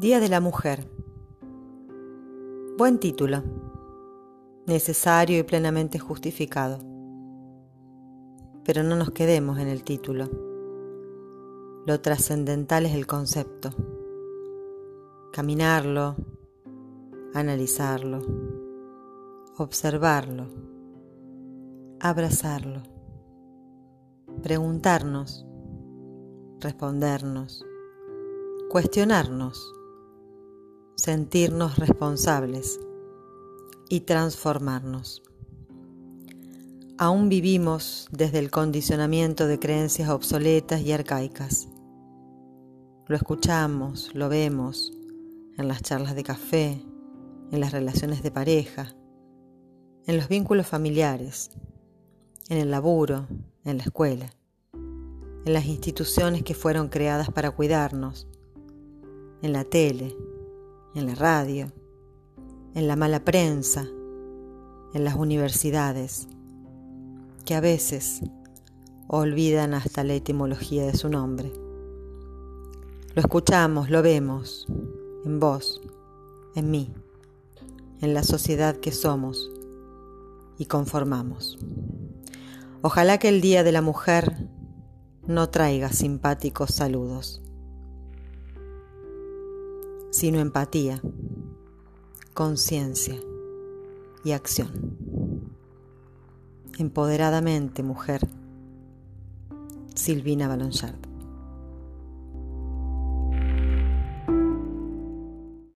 Día de la Mujer. Buen título. Necesario y plenamente justificado. Pero no nos quedemos en el título. Lo trascendental es el concepto. Caminarlo, analizarlo, observarlo, abrazarlo, preguntarnos, respondernos, cuestionarnos sentirnos responsables y transformarnos. Aún vivimos desde el condicionamiento de creencias obsoletas y arcaicas. Lo escuchamos, lo vemos en las charlas de café, en las relaciones de pareja, en los vínculos familiares, en el laburo, en la escuela, en las instituciones que fueron creadas para cuidarnos, en la tele, en la radio, en la mala prensa, en las universidades, que a veces olvidan hasta la etimología de su nombre. Lo escuchamos, lo vemos, en vos, en mí, en la sociedad que somos y conformamos. Ojalá que el Día de la Mujer no traiga simpáticos saludos sino empatía, conciencia y acción. Empoderadamente, mujer. Silvina Balonchard.